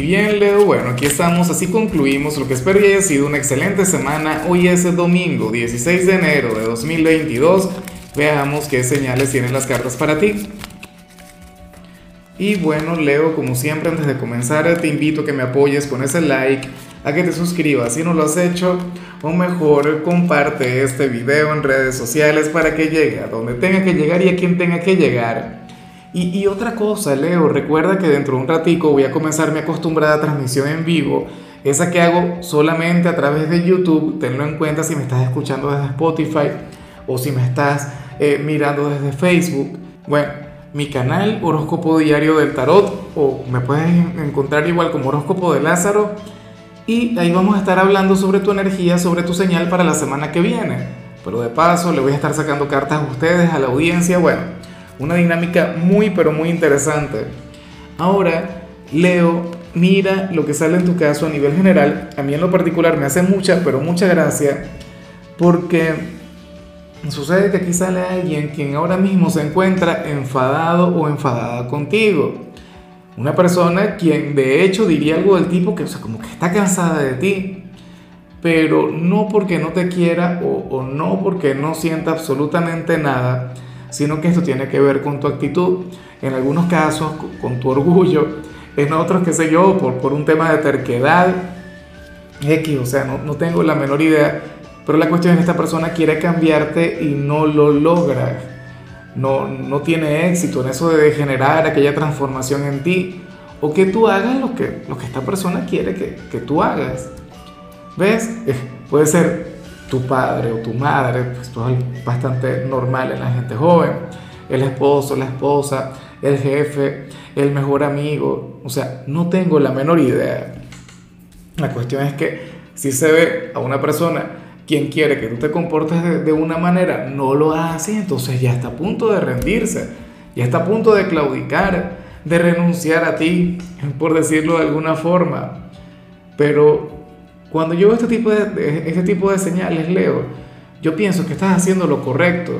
Bien, Leo, bueno, aquí estamos, así concluimos lo que espero que haya sido una excelente semana. Hoy es domingo 16 de enero de 2022. Veamos qué señales tienen las cartas para ti. Y bueno, Leo, como siempre, antes de comenzar, te invito a que me apoyes con ese like, a que te suscribas si no lo has hecho, o mejor, comparte este video en redes sociales para que llegue a donde tenga que llegar y a quien tenga que llegar. Y, otra cosa, Leo, recuerda que dentro de un ratico voy a comenzar mi acostumbrada transmisión en vivo, esa que hago solamente a través de YouTube, tenlo en cuenta si me estás escuchando desde Spotify o si me estás eh, mirando desde Facebook. Bueno, mi canal Horóscopo Diario del Tarot, o me puedes encontrar igual como Horóscopo de Lázaro, y ahí vamos a estar hablando sobre tu energía, sobre tu señal para la semana que viene. Pero de paso le voy a estar sacando cartas a ustedes, a la audiencia, bueno una dinámica muy, pero muy interesante. Ahora, Leo, mira lo que sale en tu caso a nivel general. A mí en lo particular me hace mucha, pero mucha gracia, porque sucede que aquí sale alguien quien ahora mismo se encuentra enfadado o enfadada contigo. Una persona quien de hecho diría algo del tipo que, o sea, como que está cansada de ti, pero no porque no te quiera o, o no porque no sienta absolutamente nada, sino que esto tiene que ver con tu actitud, en algunos casos con tu orgullo, en otros, qué sé yo, por, por un tema de terquedad, X, o sea, no, no tengo la menor idea, pero la cuestión es que esta persona quiere cambiarte y no lo logra, no, no tiene éxito en eso de generar aquella transformación en ti, o que tú hagas lo que, lo que esta persona quiere que, que tú hagas. ¿Ves? Eh, puede ser tu padre o tu madre, pues esto es bastante normal en la gente joven, el esposo, la esposa, el jefe, el mejor amigo, o sea, no tengo la menor idea. La cuestión es que si se ve a una persona quien quiere que tú te comportes de, una manera, no lo hace, entonces ya está a punto de rendirse, ya está a punto de claudicar, de renunciar a ti, por decirlo de alguna forma. Pero cuando yo veo este tipo de, este tipo de señales, Leo, yo pienso que estás haciendo lo correcto.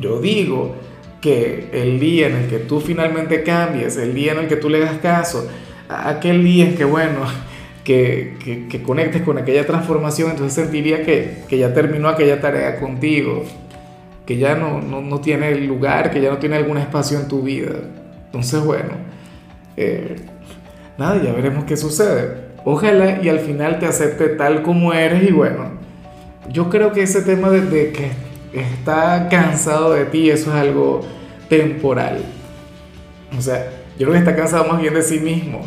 Yo digo que el día en el que tú finalmente cambies, el día en el que tú le das caso, aquel día en que, bueno, que, que, conectes con aquella transformación, entonces sentiría que, que, ya terminó aquella tarea contigo, que ya no, no, no, tiene lugar, que ya no tiene algún espacio en tu vida. Entonces, bueno, eh, nada, ya veremos qué sucede. Ojalá y al final te acepte tal como eres y bueno, yo creo que ese tema de, que está cansado de ti, eso es algo temporal. O sea, yo creo que está cansado más bien de sí mismo.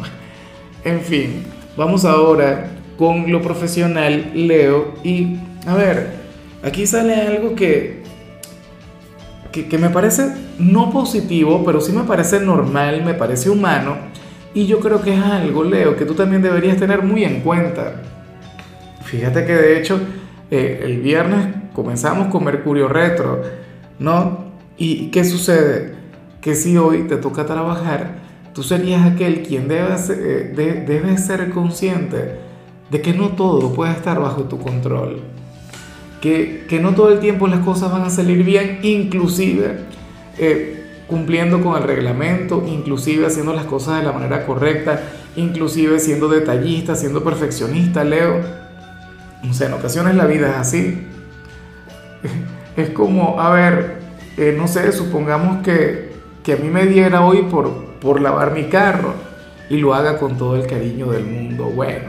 En fin, vamos ahora con lo profesional, Leo. Y a ver, aquí sale algo que, que, me parece no positivo, pero sí me parece normal, me parece humano y yo creo que es algo, Leo, que tú también deberías tener muy en cuenta. Fíjate que de hecho eh, el viernes comenzamos con Mercurio Retro, ¿no? ¿Y qué sucede? Que si hoy te toca trabajar, tú serías aquel quien debe ser, eh, ser consciente de que no todo puede estar bajo tu control. Que, que no todo el tiempo las cosas van a salir bien, inclusive eh, cumpliendo con el reglamento, inclusive haciendo las cosas de la manera correcta, inclusive siendo detallista, siendo perfeccionista, Leo. O sea, en ocasiones la vida es así. Es como, a ver, eh, no sé, supongamos que, que, a mí me diera hoy por, por lavar mi carro y lo haga con todo el cariño del mundo. Bueno,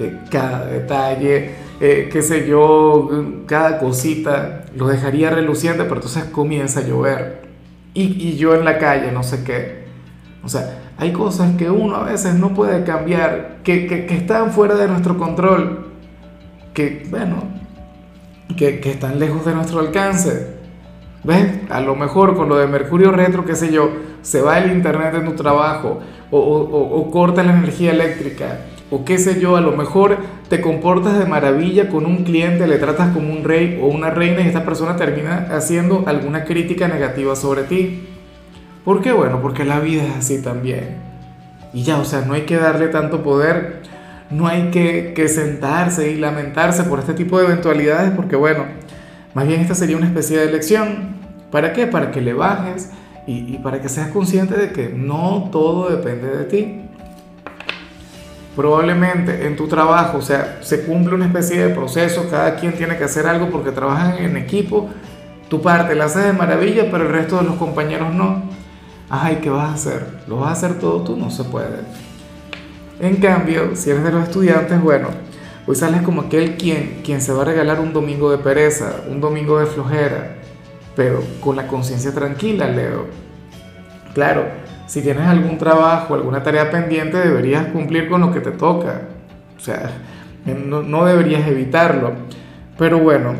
eh, cada detalle, eh, qué sé yo, cada cosita, lo dejaría reluciente, pero entonces comienza a llover y, yo en la calle, no sé qué. O sea, hay cosas que uno a veces no puede cambiar, que, que, están fuera de nuestro control, que, bueno, que, que, están lejos de nuestro alcance. ¿Ves? A lo mejor con lo de Mercurio Retro, qué sé yo, se va el internet en tu trabajo o, o, o corta la energía eléctrica o qué sé yo, a lo mejor te comportas de maravilla con un cliente, le tratas como un rey o una reina y esta persona termina haciendo alguna crítica negativa sobre ti. ¿Por qué? Bueno, porque la vida es así también. Y ya, o sea, no hay que darle tanto poder, no hay que, sentarse y lamentarse por este tipo de eventualidades, porque bueno, más bien esta sería una especie de lección. ¿Para qué? Para que le bajes y, y para que seas consciente de que no todo depende de ti. Probablemente en tu trabajo, o sea, se cumple una especie de proceso, cada quien tiene que hacer algo porque trabajan en equipo, tu parte la haces de maravilla, pero el resto de los compañeros no. Ay, ¿qué vas a hacer? ¿Lo vas a hacer todo tú? No se puede. En cambio, si eres de los estudiantes, bueno, hoy sales como aquel quien, quien se va a regalar un domingo de pereza, un domingo de flojera, pero con la conciencia tranquila, Leo. Claro, si tienes algún trabajo, alguna tarea pendiente, deberías cumplir con lo que te toca. O sea, no, no deberías evitarlo. Pero bueno,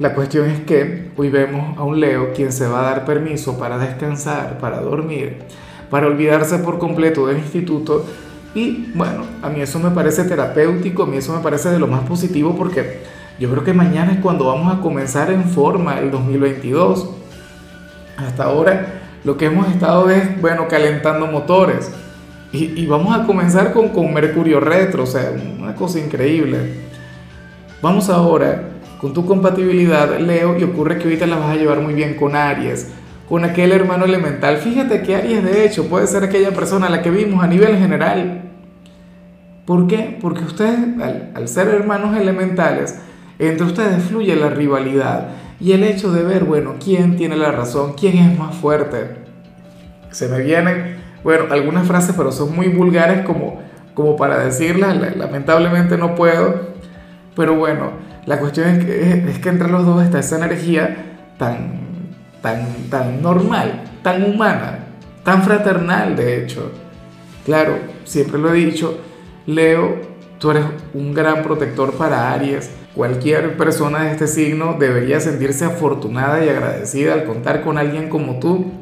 la cuestión es que hoy vemos a un Leo quien se va a dar permiso para descansar, para dormir, para olvidarse por completo del instituto. Y bueno, a mí eso me parece terapéutico, a mí eso me parece de lo más positivo porque yo creo que mañana es cuando vamos a comenzar en forma el 2022. Hasta ahora lo que hemos estado es, bueno, calentando motores. Y, vamos a comenzar con, con Mercurio retro, o sea, una cosa increíble. Vamos ahora con tu compatibilidad, Leo, y ocurre que ahorita la vas a llevar muy bien con Aries, con aquel hermano elemental. Fíjate que Aries, de hecho, puede ser aquella persona a la que vimos a nivel general. ¿Por qué? Porque ustedes, al, al ser hermanos elementales, entre ustedes fluye la rivalidad y el hecho de ver, bueno, quién tiene la razón, quién es más fuerte. Se me vienen, bueno, algunas frases, pero son muy vulgares como, como para decirlas, lamentablemente no puedo, pero bueno, la cuestión es que, es que entre los dos está esa energía tan, tan, tan normal, tan humana, tan fraternal, de hecho. Claro, siempre lo he dicho, Leo, tú eres un gran protector para Aries Cualquier persona de este signo debería sentirse afortunada y agradecida al contar con alguien como tú.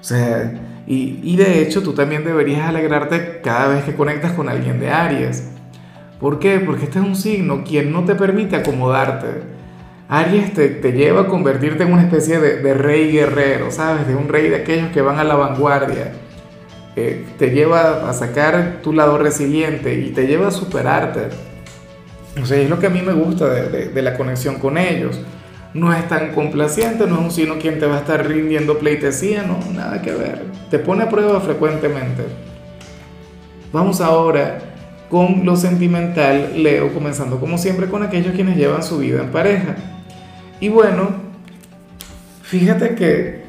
O sea, y, de hecho tú también deberías alegrarte cada vez que conectas con alguien de Aries. ¿Por qué? Porque este es un signo quien no te permite acomodarte. Aries te, te lleva a convertirte en una especie de, de, rey guerrero, ¿sabes? De un rey de aquellos que van a la vanguardia. Eh, te lleva a sacar tu lado resiliente y te lleva a superarte. O sea, es lo que a mí me gusta de, la conexión con ellos. No es tan complaciente, no es un sino quien te va a estar rindiendo pleitesía, no, nada que ver. Te pone a prueba frecuentemente. Vamos ahora con lo sentimental, Leo, comenzando como siempre con aquellos quienes llevan su vida en pareja. Y bueno, fíjate que,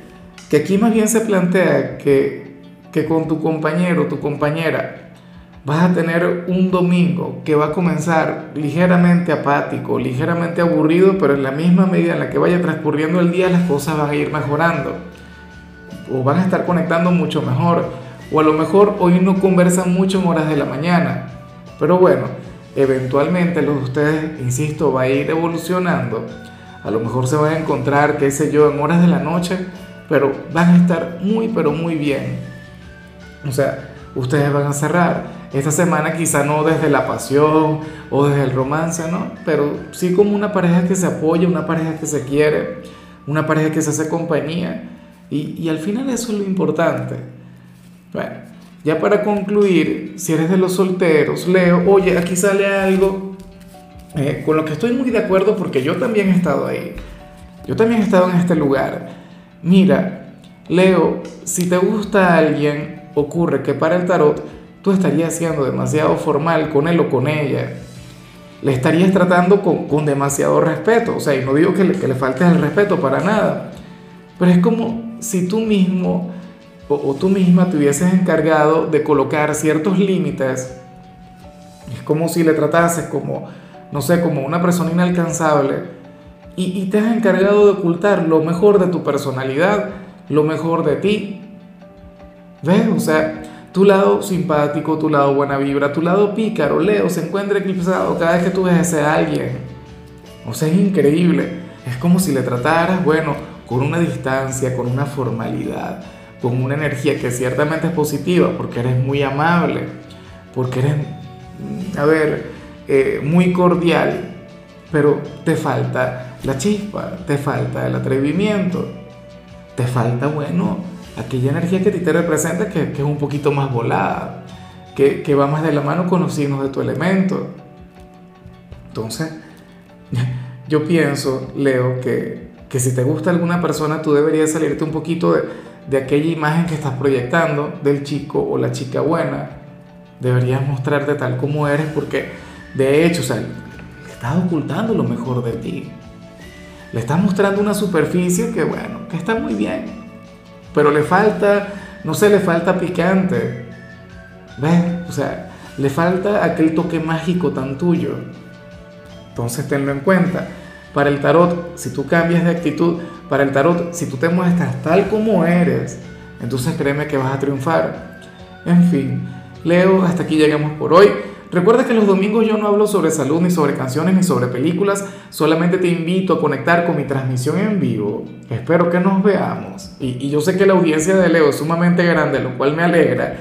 que aquí más bien se plantea que, que con tu compañero, tu compañera, vas a tener un domingo que va a comenzar ligeramente apático, ligeramente aburrido, pero en la misma medida en la que vaya transcurriendo el día las cosas van a ir mejorando. O van a estar conectando mucho mejor. O a lo mejor hoy no conversan mucho en horas de la mañana, pero bueno, eventualmente los de ustedes, insisto, va a ir evolucionando, a lo mejor se van a encontrar, qué sé yo, en horas de la noche, pero van a estar muy, pero muy bien. O sea, ustedes van a cerrar esta semana quizá no desde la pasión o desde el romance, ¿no? Pero sí como una pareja que se apoya, una pareja que se quiere, una pareja que se hace compañía. Y, y al final eso es lo importante. Bueno, ya para concluir, si eres de los solteros, Leo, oye, aquí sale algo eh, con lo que estoy muy de acuerdo porque yo también he estado ahí. Yo también he estado en este lugar. Mira, Leo, si te gusta alguien, ocurre que para el tarot tú estarías siendo demasiado formal con él o con ella. Le estarías tratando con, demasiado respeto. O sea, y no digo que le, que le faltes el respeto para nada. Pero es como si tú mismo o, tú misma te hubieses encargado de colocar ciertos límites. Es como si le tratases como, no sé, como una persona inalcanzable. Y, y te has encargado de ocultar lo mejor de tu personalidad, lo mejor de ti. ¿Ves? O sea, tu lado simpático, tu lado buena vibra, tu lado pícaro, Leo, se encuentra eclipsado cada vez que tú ves a alguien. O sea, es increíble. Es como si le trataras, bueno, con una distancia, con una formalidad, con una energía que ciertamente es positiva, porque eres muy amable, porque eres, mm, a ver, eh, muy cordial, pero te falta la chispa, te falta el atrevimiento, te falta, bueno, aquella energía que a ti te representa que, que es un poquito más volada, que, que, va más de la mano con los signos de tu elemento. Entonces, yo pienso, Leo, que, que si te gusta alguna persona, tú deberías salirte un poquito de, de aquella imagen que estás proyectando del chico o la chica buena, deberías mostrarte tal como eres porque de hecho, o sea, estás ocultando lo mejor de ti. Le estás mostrando una superficie que bueno, que está muy bien, pero le falta, no sé, le falta picante. ¿Ves? O sea, le falta aquel toque mágico tan tuyo. Entonces tenlo en cuenta. Para el tarot, si tú cambias de actitud, para el tarot, si tú te muestras tal como eres, entonces créeme que vas a triunfar. En fin, Leo, hasta aquí llegamos por hoy. Recuerda que los domingos yo no hablo sobre salud, ni sobre canciones, ni sobre películas, solamente te invito a conectar con mi transmisión en vivo. Espero que nos veamos. Y, yo sé que la audiencia de Leo es sumamente grande, lo cual me alegra.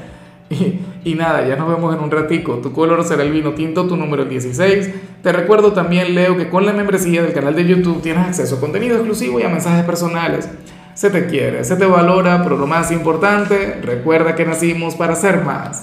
Y, nada, ya nos vemos en un ratico. Tu color será el vino tinto, tu número 16. Te recuerdo también, Leo, que con la membresía del canal de YouTube tienes acceso a contenido exclusivo y a mensajes personales. Se te quiere, se te valora, pero lo más importante, recuerda que nacimos para ser más.